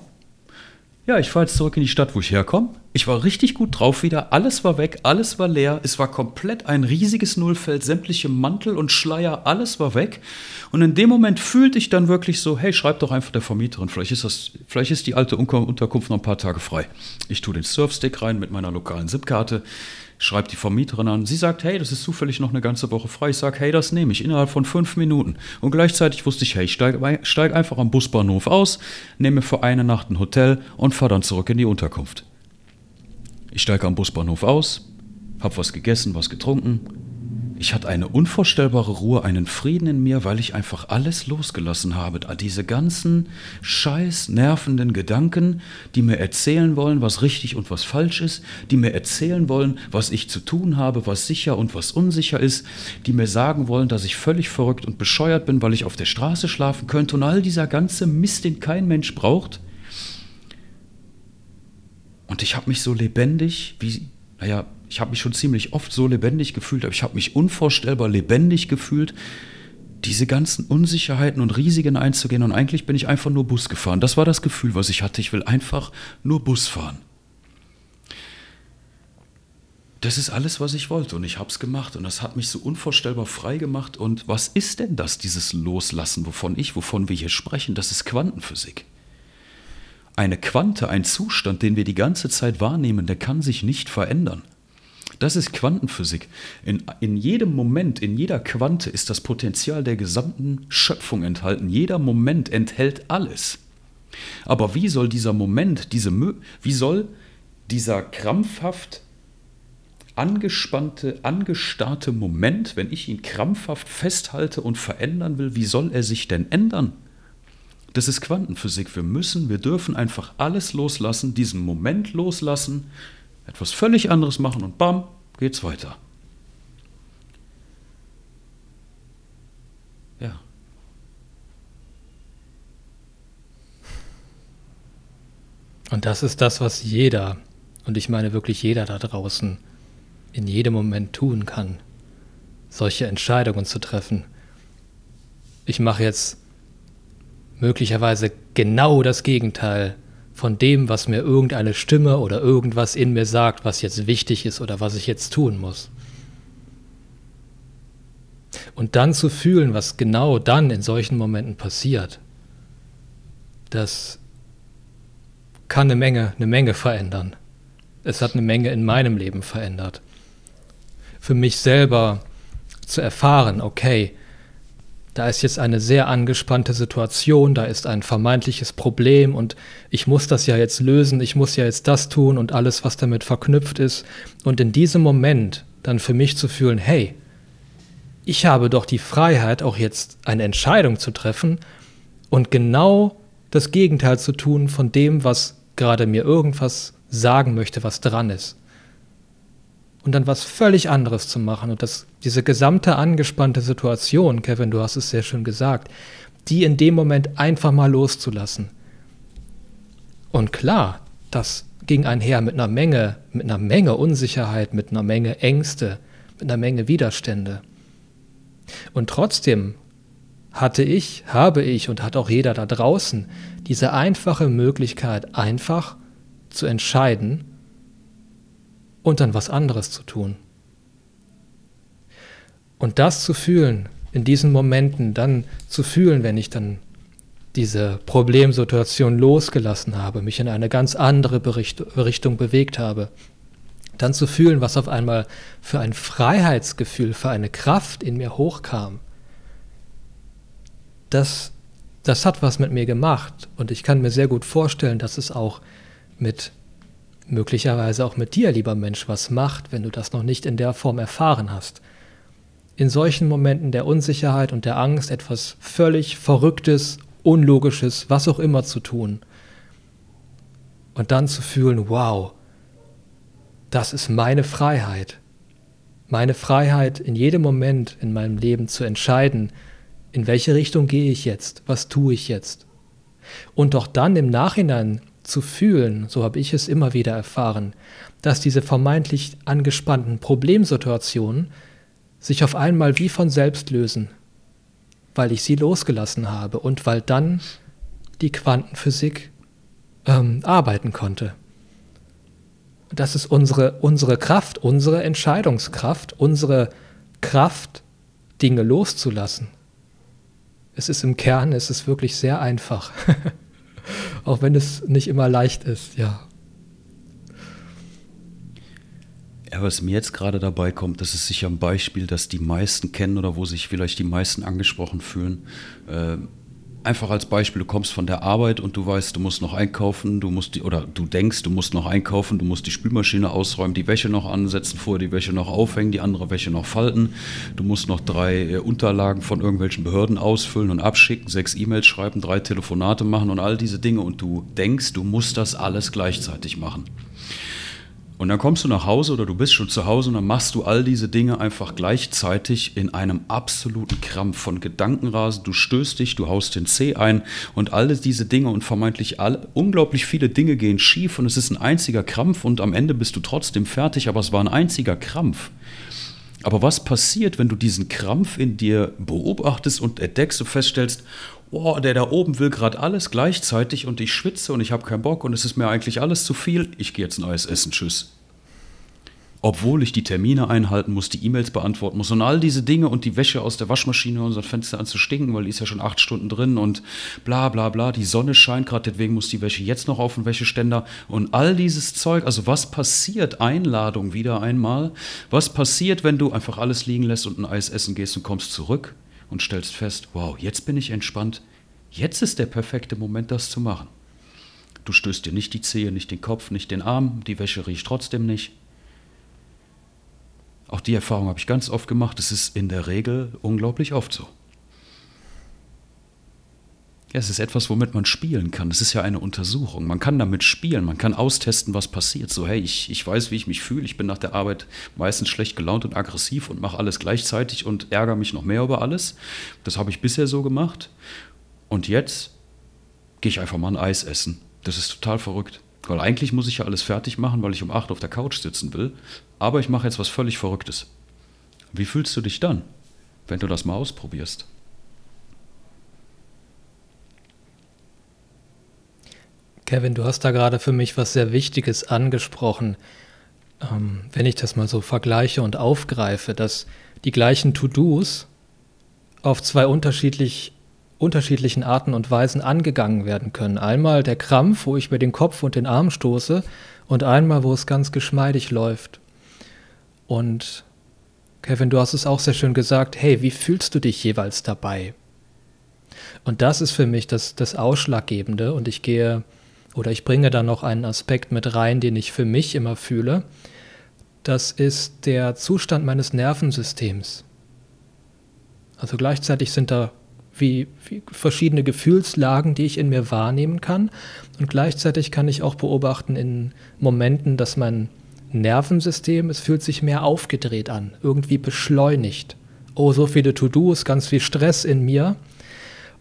[SPEAKER 1] ja, ich fahre jetzt zurück in die Stadt, wo ich herkomme. Ich war richtig gut drauf wieder, alles war weg, alles war leer, es war komplett ein riesiges Nullfeld, sämtliche Mantel und Schleier, alles war weg. Und in dem Moment fühlte ich dann wirklich so, hey, schreib doch einfach der Vermieterin, vielleicht ist, das, vielleicht ist die alte Unterkunft noch ein paar Tage frei. Ich tue den Surfstick rein mit meiner lokalen SIP-Karte schreibt die Vermieterin an. Sie sagt, hey, das ist zufällig noch eine ganze Woche frei. Ich sage, hey, das nehme ich innerhalb von fünf Minuten. Und gleichzeitig wusste ich, hey, ich steige steig einfach am Busbahnhof aus, nehme für eine Nacht ein Hotel und fahre dann zurück in die Unterkunft. Ich steige am Busbahnhof aus, habe was gegessen, was getrunken, ich hatte eine unvorstellbare Ruhe, einen Frieden in mir, weil ich einfach alles losgelassen habe. Diese ganzen scheiß nervenden Gedanken, die mir erzählen wollen, was richtig und was falsch ist, die mir erzählen wollen, was ich zu tun habe, was sicher und was unsicher ist, die mir sagen wollen, dass ich völlig verrückt und bescheuert bin, weil ich auf der Straße schlafen könnte und all dieser ganze Mist, den kein Mensch braucht. Und ich habe mich so lebendig wie, naja, ich habe mich schon ziemlich oft so lebendig gefühlt, aber ich habe mich unvorstellbar lebendig gefühlt, diese ganzen Unsicherheiten und Risiken einzugehen. Und eigentlich bin ich einfach nur Bus gefahren. Das war das Gefühl, was ich hatte. Ich will einfach nur Bus fahren. Das ist alles, was ich wollte und ich habe es gemacht und das hat mich so unvorstellbar frei gemacht. Und was ist denn das, dieses Loslassen, wovon ich, wovon wir hier sprechen? Das ist Quantenphysik. Eine Quante, ein Zustand, den wir die ganze Zeit wahrnehmen, der kann sich nicht verändern. Das ist Quantenphysik. In, in jedem Moment, in jeder Quante ist das Potenzial der gesamten Schöpfung enthalten. Jeder Moment enthält alles. Aber wie soll dieser Moment, diese, wie soll dieser krampfhaft angespannte, angestarrte Moment, wenn ich ihn krampfhaft festhalte und verändern will, wie soll er sich denn ändern? Das ist Quantenphysik. Wir müssen, wir dürfen einfach alles loslassen, diesen Moment loslassen, etwas völlig anderes machen und bam, geht's weiter. Ja.
[SPEAKER 2] Und das ist das, was jeder, und ich meine wirklich jeder da draußen, in jedem Moment tun kann, solche Entscheidungen zu treffen. Ich mache jetzt möglicherweise genau das Gegenteil von dem, was mir irgendeine Stimme oder irgendwas in mir sagt, was jetzt wichtig ist oder was ich jetzt tun muss. Und dann zu fühlen, was genau dann in solchen Momenten passiert, das kann eine Menge, eine Menge verändern. Es hat eine Menge in meinem Leben verändert. Für mich selber zu erfahren, okay, da ist jetzt eine sehr angespannte Situation, da ist ein vermeintliches Problem und ich muss das ja jetzt lösen, ich muss ja jetzt das tun und alles, was damit verknüpft ist. Und in diesem Moment dann für mich zu fühlen, hey, ich habe doch die Freiheit, auch jetzt eine Entscheidung zu treffen und genau das Gegenteil zu tun von dem, was gerade mir irgendwas sagen möchte, was dran ist und dann was völlig anderes zu machen. Und das, diese gesamte angespannte Situation, Kevin, du hast es sehr schön gesagt, die in dem Moment einfach mal loszulassen. Und klar, das ging einher mit einer Menge, mit einer Menge Unsicherheit, mit einer Menge Ängste, mit einer Menge Widerstände. Und trotzdem hatte ich, habe ich und hat auch jeder da draußen diese einfache Möglichkeit, einfach zu entscheiden, und dann was anderes zu tun. Und das zu fühlen, in diesen Momenten dann zu fühlen, wenn ich dann diese Problemsituation losgelassen habe, mich in eine ganz andere Bericht Richtung bewegt habe, dann zu fühlen, was auf einmal für ein Freiheitsgefühl, für eine Kraft in mir hochkam, das, das hat was mit mir gemacht. Und ich kann mir sehr gut vorstellen, dass es auch mit möglicherweise auch mit dir, lieber Mensch, was macht, wenn du das noch nicht in der Form erfahren hast. In solchen Momenten der Unsicherheit und der Angst etwas völlig Verrücktes, Unlogisches, was auch immer zu tun. Und dann zu fühlen, wow, das ist meine Freiheit. Meine Freiheit, in jedem Moment in meinem Leben zu entscheiden, in welche Richtung gehe ich jetzt, was tue ich jetzt. Und doch dann im Nachhinein zu fühlen, so habe ich es immer wieder erfahren, dass diese vermeintlich angespannten Problemsituationen sich auf einmal wie von selbst lösen, weil ich sie losgelassen habe und weil dann die Quantenphysik ähm, arbeiten konnte. Das ist unsere, unsere Kraft, unsere Entscheidungskraft, unsere Kraft, Dinge loszulassen. Es ist im Kern, es ist wirklich sehr einfach. Auch wenn es nicht immer leicht ist, ja.
[SPEAKER 1] Ja, was mir jetzt gerade dabei kommt, das ist sicher ein Beispiel, das die meisten kennen oder wo sich vielleicht die meisten angesprochen fühlen. Äh, einfach als Beispiel, du kommst von der Arbeit und du weißt, du musst noch einkaufen, du musst die, oder du denkst, du musst noch einkaufen, du musst die Spülmaschine ausräumen, die Wäsche noch ansetzen, vorher die Wäsche noch aufhängen, die andere Wäsche noch falten, du musst noch drei äh, Unterlagen von irgendwelchen Behörden ausfüllen und abschicken, sechs E-Mails schreiben, drei Telefonate machen und all diese Dinge und du denkst, du musst das alles gleichzeitig machen. Und dann kommst du nach Hause oder du bist schon zu Hause und dann machst du all diese Dinge einfach gleichzeitig in einem absoluten Krampf von Gedankenrasen. Du stößt dich, du haust den C ein und all diese Dinge und vermeintlich alle, unglaublich viele Dinge gehen schief und es ist ein einziger Krampf und am Ende bist du trotzdem fertig, aber es war ein einziger Krampf. Aber was passiert, wenn du diesen Krampf in dir beobachtest und entdeckst und feststellst, oh, der da oben will gerade alles gleichzeitig und ich schwitze und ich habe keinen Bock und es ist mir eigentlich alles zu viel, ich gehe jetzt ein Eis essen, tschüss. Obwohl ich die Termine einhalten muss, die E-Mails beantworten muss und all diese Dinge und die Wäsche aus der Waschmaschine und das Fenster an zu stinken, weil die ist ja schon acht Stunden drin und bla bla bla, die Sonne scheint gerade, deswegen muss die Wäsche jetzt noch auf den Wäscheständer und all dieses Zeug. Also was passiert, Einladung wieder einmal, was passiert, wenn du einfach alles liegen lässt und ein Eis essen gehst und kommst zurück? Und stellst fest, wow, jetzt bin ich entspannt, jetzt ist der perfekte Moment, das zu machen. Du stößt dir nicht die Zehe, nicht den Kopf, nicht den Arm, die Wäsche riecht trotzdem nicht. Auch die Erfahrung habe ich ganz oft gemacht, es ist in der Regel unglaublich oft so. Ja, es ist etwas, womit man spielen kann. Es ist ja eine Untersuchung. Man kann damit spielen, man kann austesten, was passiert. So, hey, ich, ich weiß, wie ich mich fühle. Ich bin nach der Arbeit meistens schlecht gelaunt und aggressiv und mache alles gleichzeitig und ärgere mich noch mehr über alles. Das habe ich bisher so gemacht. Und jetzt gehe ich einfach mal ein Eis essen. Das ist total verrückt. Weil eigentlich muss ich ja alles fertig machen, weil ich um 8 auf der Couch sitzen will. Aber ich mache jetzt was völlig Verrücktes. Wie fühlst du dich dann, wenn du das mal ausprobierst?
[SPEAKER 2] Kevin, du hast da gerade für mich was sehr Wichtiges angesprochen. Ähm, wenn ich das mal so vergleiche und aufgreife, dass die gleichen To-Dos auf zwei unterschiedlich, unterschiedlichen Arten und Weisen angegangen werden können. Einmal der Krampf, wo ich mir den Kopf und den Arm stoße, und einmal, wo es ganz geschmeidig läuft. Und Kevin, du hast es auch sehr schön gesagt, hey, wie fühlst du dich jeweils dabei? Und das ist für mich das, das Ausschlaggebende und ich gehe oder ich bringe da noch einen Aspekt mit rein, den ich für mich immer fühle. Das ist der Zustand meines Nervensystems. Also gleichzeitig sind da wie, wie, verschiedene Gefühlslagen, die ich in mir wahrnehmen kann. Und gleichzeitig kann ich auch beobachten in Momenten, dass mein Nervensystem, es fühlt sich mehr aufgedreht an, irgendwie beschleunigt. Oh, so viele To-Dos, ganz viel Stress in mir.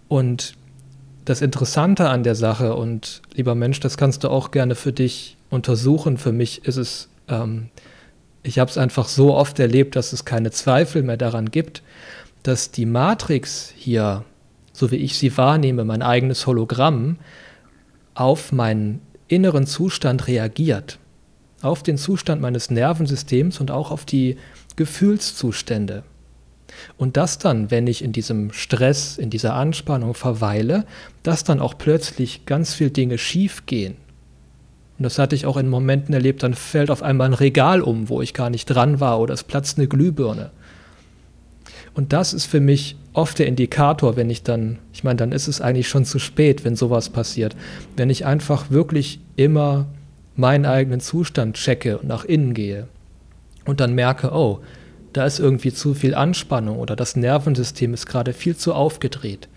[SPEAKER 2] Und das Interessante an der Sache und lieber Mensch, das kannst du auch gerne für dich untersuchen. Für mich ist es, ähm, ich habe es einfach so oft erlebt, dass es keine Zweifel mehr daran gibt, dass die Matrix hier, so wie ich sie wahrnehme, mein eigenes Hologramm, auf meinen inneren Zustand reagiert. Auf den Zustand meines Nervensystems und auch auf die Gefühlszustände. Und das dann, wenn ich in diesem Stress, in dieser Anspannung verweile, dass dann auch plötzlich ganz viele Dinge schief gehen. Und das hatte ich auch in Momenten erlebt, dann fällt auf einmal ein Regal um, wo ich gar nicht dran war, oder es platzt eine Glühbirne. Und das ist für mich oft der Indikator, wenn ich dann, ich meine, dann ist es eigentlich schon zu spät, wenn sowas passiert. Wenn ich einfach wirklich immer meinen eigenen Zustand checke und nach innen gehe und dann merke, oh, da ist irgendwie zu viel Anspannung oder das Nervensystem ist gerade viel zu aufgedreht,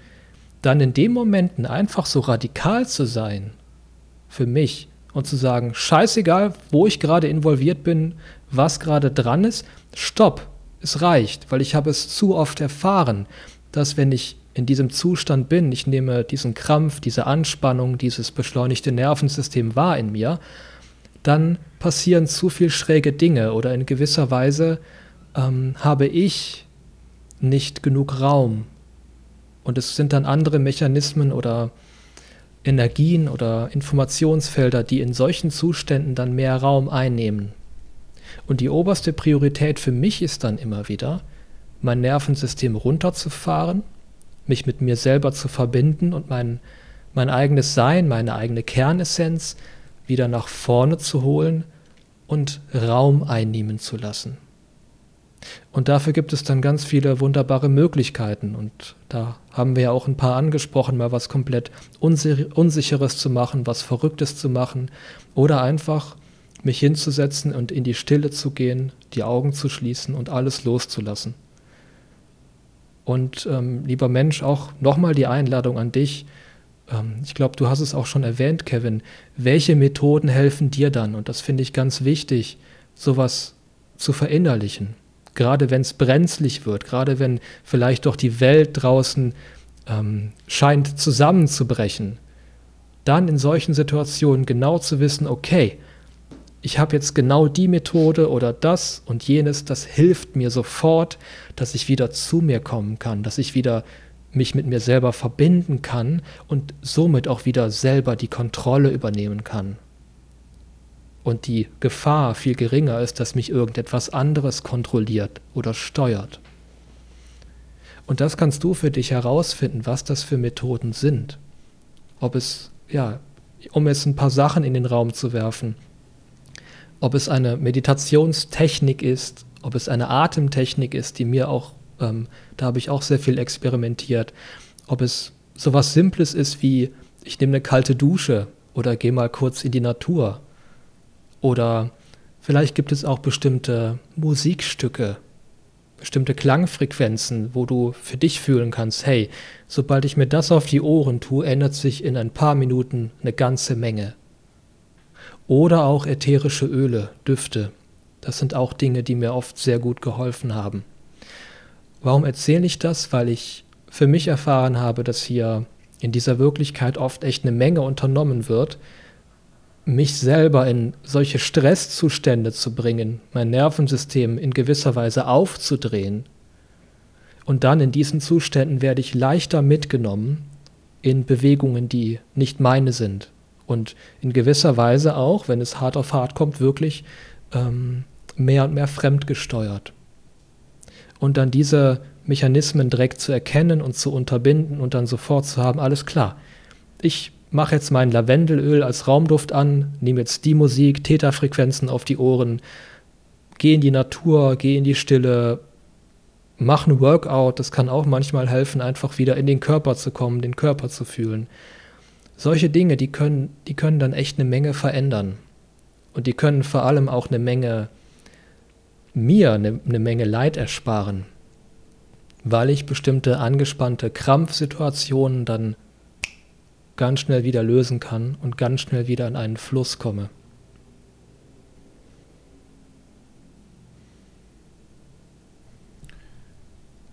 [SPEAKER 2] dann in den Momenten einfach so radikal zu sein, für mich, und zu sagen, scheißegal, wo ich gerade involviert bin, was gerade dran ist, stopp, es reicht, weil ich habe es zu oft erfahren, dass wenn ich in diesem Zustand bin, ich nehme diesen Krampf, diese Anspannung, dieses beschleunigte Nervensystem wahr in mir, dann passieren zu viel schräge Dinge oder in gewisser Weise ähm, habe ich nicht genug Raum. Und es sind dann andere Mechanismen oder Energien oder Informationsfelder, die in solchen Zuständen dann mehr Raum einnehmen. Und die oberste Priorität für mich ist dann immer wieder, mein Nervensystem runterzufahren, mich mit mir selber zu verbinden und mein, mein eigenes Sein, meine eigene Kernessenz wieder nach vorne zu holen und Raum einnehmen zu lassen. Und dafür gibt es dann ganz viele wunderbare Möglichkeiten. Und da haben wir ja auch ein paar angesprochen, mal was komplett Unsicheres zu machen, was Verrücktes zu machen oder einfach mich hinzusetzen und in die Stille zu gehen, die Augen zu schließen und alles loszulassen. Und ähm, lieber Mensch, auch nochmal die Einladung an dich. Ähm, ich glaube, du hast es auch schon erwähnt, Kevin. Welche Methoden helfen dir dann? Und das finde ich ganz wichtig, sowas zu verinnerlichen. Gerade wenn es brenzlig wird, gerade wenn vielleicht doch die Welt draußen ähm, scheint zusammenzubrechen, dann in solchen Situationen genau zu wissen, okay, ich habe jetzt genau die Methode oder das und jenes, das hilft mir sofort, dass ich wieder zu mir kommen kann, dass ich wieder mich mit mir selber verbinden kann und somit auch wieder selber die Kontrolle übernehmen kann. Und die Gefahr viel geringer ist, dass mich irgendetwas anderes kontrolliert oder steuert. Und das kannst du für dich herausfinden, was das für Methoden sind. Ob es, ja, um jetzt ein paar Sachen in den Raum zu werfen, ob es eine Meditationstechnik ist, ob es eine Atemtechnik ist, die mir auch, ähm, da habe ich auch sehr viel experimentiert, ob es sowas Simples ist wie, ich nehme eine kalte Dusche oder gehe mal kurz in die Natur. Oder vielleicht gibt es auch bestimmte Musikstücke, bestimmte Klangfrequenzen, wo du für dich fühlen kannst, hey, sobald ich mir das auf die Ohren tue, ändert sich in ein paar Minuten eine ganze Menge. Oder auch ätherische Öle, Düfte. Das sind auch Dinge, die mir oft sehr gut geholfen haben. Warum erzähle ich das? Weil ich für mich erfahren habe, dass hier in dieser Wirklichkeit oft echt eine Menge unternommen wird, mich selber in solche Stresszustände zu bringen, mein Nervensystem in gewisser Weise aufzudrehen. Und dann in diesen Zuständen werde ich leichter mitgenommen in Bewegungen, die nicht meine sind und in gewisser Weise auch, wenn es hart auf hart kommt, wirklich ähm, mehr und mehr fremdgesteuert. Und dann diese Mechanismen direkt zu erkennen und zu unterbinden und dann sofort zu haben, alles klar, ich mache jetzt mein Lavendelöl als Raumduft an, nehme jetzt die Musik, Täterfrequenzen auf die Ohren, gehe in die Natur, gehe in die Stille, mach ein Workout, das kann auch manchmal helfen, einfach wieder in den Körper zu kommen, den Körper zu fühlen. Solche Dinge, die können, die können dann echt eine Menge verändern. Und die können vor allem auch eine Menge, mir eine, eine Menge Leid ersparen, weil ich bestimmte angespannte Krampfsituationen dann ganz schnell wieder lösen kann und ganz schnell wieder in einen Fluss komme.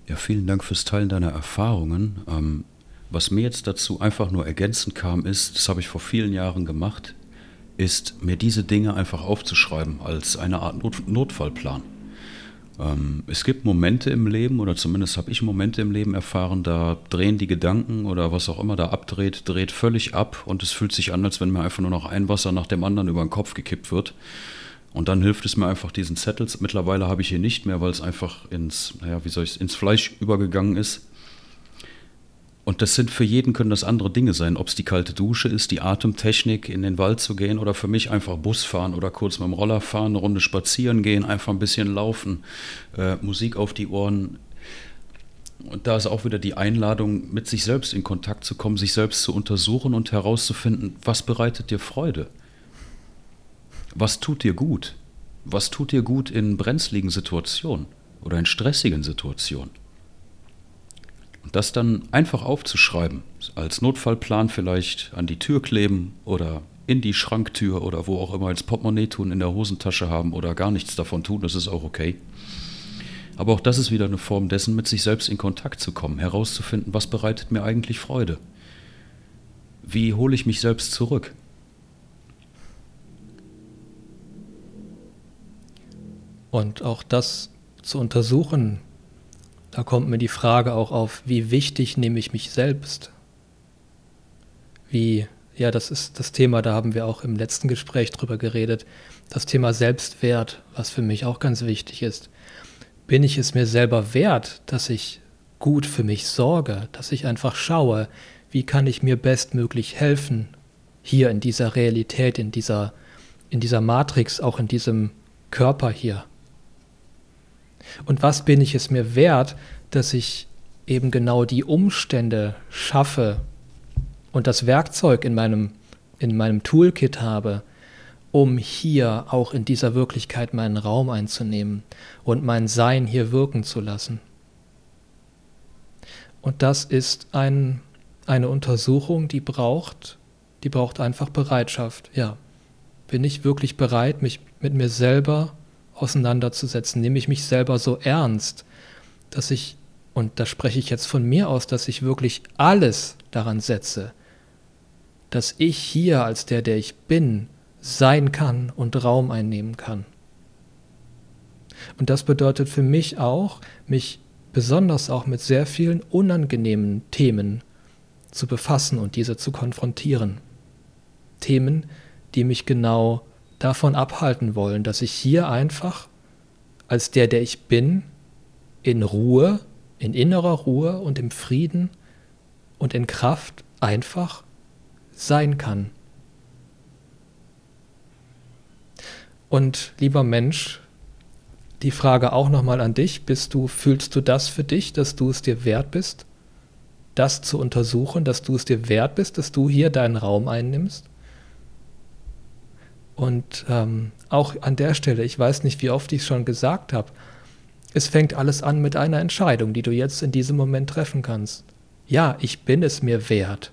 [SPEAKER 1] Ja, vielen Dank fürs Teilen deiner Erfahrungen. Ähm, was mir jetzt dazu einfach nur ergänzend kam, ist, das habe ich vor vielen Jahren gemacht, ist mir diese Dinge einfach aufzuschreiben als eine Art Not Notfallplan. Ähm, es gibt Momente im Leben, oder zumindest habe ich Momente im Leben erfahren, da drehen die Gedanken oder was auch immer da abdreht, dreht völlig ab und es fühlt sich an, als wenn mir einfach nur noch ein Wasser nach dem anderen über den Kopf gekippt wird. Und dann hilft es mir einfach diesen Settles. Mittlerweile habe ich hier nicht mehr, weil es einfach ins, naja, wie soll ich ins Fleisch übergegangen ist. Und das sind für jeden können das andere Dinge sein, ob es die kalte Dusche ist, die Atemtechnik, in den Wald zu gehen oder für mich einfach Bus fahren oder kurz mit dem Roller fahren, eine Runde spazieren gehen, einfach ein bisschen laufen, äh, Musik auf die Ohren. Und da ist auch wieder die Einladung, mit sich selbst in Kontakt zu kommen, sich selbst zu untersuchen und herauszufinden, was bereitet dir Freude? Was tut dir gut? Was tut dir gut in brenzligen Situationen oder in stressigen Situationen? Das dann einfach aufzuschreiben, als Notfallplan vielleicht an die Tür kleben oder in die Schranktür oder wo auch immer als Portemonnaie tun, in der Hosentasche haben oder gar nichts davon tun, das ist auch okay. Aber auch das ist wieder eine Form dessen, mit sich selbst in Kontakt zu kommen, herauszufinden, was bereitet mir eigentlich Freude? Wie hole ich mich selbst zurück?
[SPEAKER 2] Und auch das zu untersuchen, da kommt mir die Frage auch auf, wie wichtig nehme ich mich selbst? Wie, ja, das ist das Thema, da haben wir auch im letzten Gespräch drüber geredet, das Thema Selbstwert, was für mich auch ganz wichtig ist. Bin ich es mir selber wert, dass ich gut für mich sorge, dass ich einfach schaue, wie kann ich mir bestmöglich helfen, hier in dieser Realität, in dieser, in dieser Matrix, auch in diesem Körper hier. Und was bin ich es mir wert, dass ich eben genau die Umstände schaffe und das Werkzeug in meinem, in meinem Toolkit habe, um hier auch in dieser Wirklichkeit meinen Raum einzunehmen und mein Sein hier wirken zu lassen. Und das ist ein, eine Untersuchung, die braucht, die braucht einfach Bereitschaft. Ja, bin ich wirklich bereit, mich mit mir selber auseinanderzusetzen? Nehme ich mich selber so ernst, dass ich, und da spreche ich jetzt von mir aus, dass ich wirklich alles daran setze, dass ich hier als der, der ich bin, sein kann und Raum einnehmen kann. Und das bedeutet für mich auch, mich besonders auch mit sehr vielen unangenehmen Themen zu befassen und diese zu konfrontieren. Themen, die mich genau davon abhalten wollen, dass ich hier einfach als der, der ich bin, in Ruhe, in innerer Ruhe und im Frieden und in Kraft einfach sein kann. Und lieber Mensch, die Frage auch nochmal an dich, bist du, fühlst du das für dich, dass du es dir wert bist, das zu untersuchen, dass du es dir wert bist, dass du hier deinen Raum einnimmst? Und ähm, auch an der Stelle, ich weiß nicht, wie oft ich es schon gesagt habe, es fängt alles an mit einer Entscheidung, die du jetzt in diesem Moment treffen kannst. Ja, ich bin es mir wert.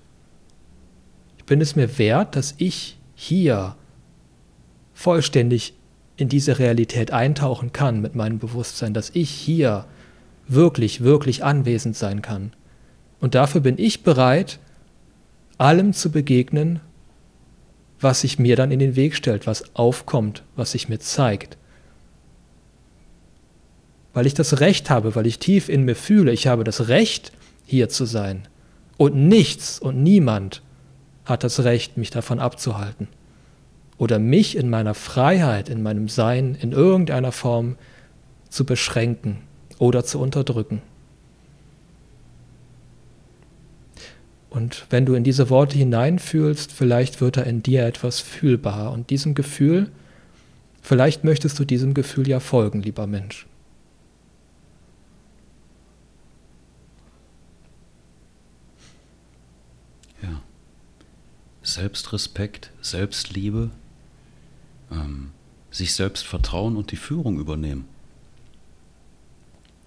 [SPEAKER 2] Ich bin es mir wert, dass ich hier vollständig in diese Realität eintauchen kann mit meinem Bewusstsein, dass ich hier wirklich, wirklich anwesend sein kann. Und dafür bin ich bereit, allem zu begegnen, was sich mir dann in den Weg stellt, was aufkommt, was sich mir zeigt. Weil ich das Recht habe, weil ich tief in mir fühle, ich habe das Recht, hier zu sein. Und nichts und niemand hat das Recht, mich davon abzuhalten. Oder mich in meiner Freiheit, in meinem Sein in irgendeiner Form zu beschränken oder zu unterdrücken. Und wenn du in diese Worte hineinfühlst, vielleicht wird da in dir etwas fühlbar. Und diesem Gefühl, vielleicht möchtest du diesem Gefühl ja folgen, lieber Mensch.
[SPEAKER 1] Ja. Selbstrespekt, Selbstliebe, ähm, sich selbst vertrauen und die Führung übernehmen.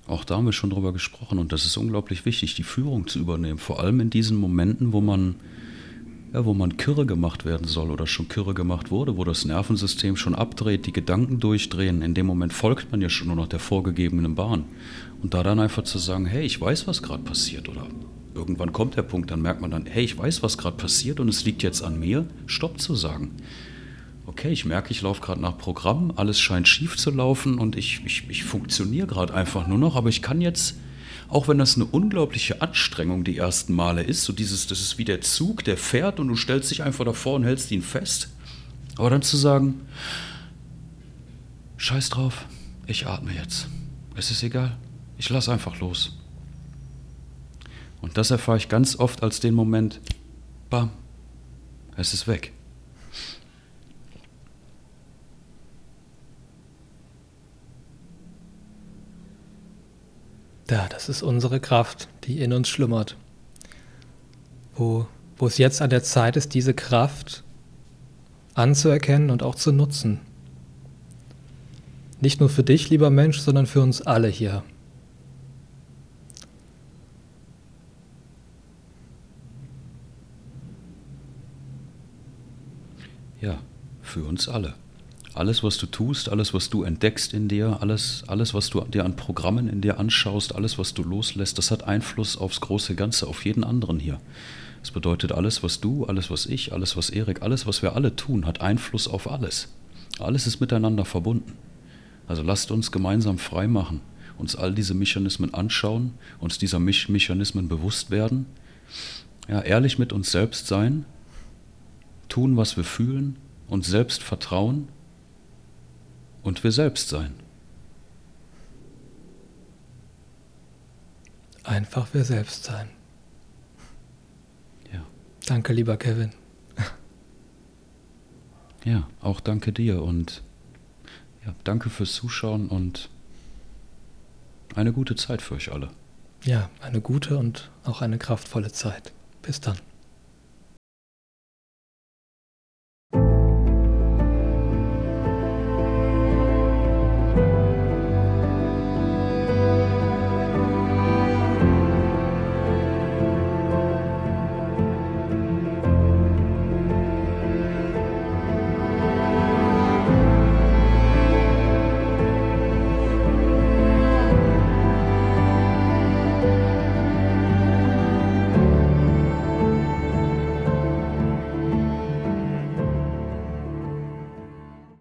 [SPEAKER 1] Auch da haben wir schon drüber gesprochen und das ist unglaublich wichtig, die Führung zu übernehmen. Vor allem in diesen Momenten, wo man, ja, wo man kirre gemacht werden soll oder schon kirre gemacht wurde, wo das Nervensystem schon abdreht, die Gedanken durchdrehen. In dem Moment folgt man ja schon nur noch der vorgegebenen Bahn. Und da dann einfach zu sagen, hey, ich weiß, was gerade passiert oder irgendwann kommt der Punkt, dann merkt man dann, hey, ich weiß, was gerade passiert und es liegt jetzt an mir, Stopp zu sagen okay, ich merke, ich laufe gerade nach Programm, alles scheint schief zu laufen und ich, ich, ich funktioniere gerade einfach nur noch, aber ich kann jetzt, auch wenn das eine unglaubliche Anstrengung die ersten Male ist, so dieses, das ist wie der Zug, der fährt und du stellst dich einfach davor und hältst ihn fest, aber dann zu sagen, Scheiß drauf, ich atme jetzt. Es ist egal, ich lass einfach los. Und das erfahre ich ganz oft als den Moment, bam, es ist weg.
[SPEAKER 2] Ja, das ist unsere Kraft, die in uns schlummert. Wo, wo es jetzt an der Zeit ist, diese Kraft anzuerkennen und auch zu nutzen. Nicht nur für dich, lieber Mensch, sondern für uns alle hier.
[SPEAKER 1] Ja, für uns alle. Alles, was du tust, alles, was du entdeckst in dir, alles, alles, was du dir an Programmen in dir anschaust, alles, was du loslässt, das hat Einfluss aufs große Ganze, auf jeden anderen hier. Das bedeutet, alles, was du, alles, was ich, alles, was Erik, alles, was wir alle tun, hat Einfluss auf alles. Alles ist miteinander verbunden. Also lasst uns gemeinsam frei machen, uns all diese Mechanismen anschauen, uns dieser Mechanismen bewusst werden, ja, ehrlich mit uns selbst sein, tun, was wir fühlen, uns selbst vertrauen und wir selbst sein.
[SPEAKER 2] Einfach wir selbst sein.
[SPEAKER 1] Ja.
[SPEAKER 2] Danke, lieber Kevin.
[SPEAKER 1] Ja, auch danke dir und ja, danke fürs Zuschauen und eine gute Zeit für euch alle.
[SPEAKER 2] Ja, eine gute und auch eine kraftvolle Zeit. Bis dann.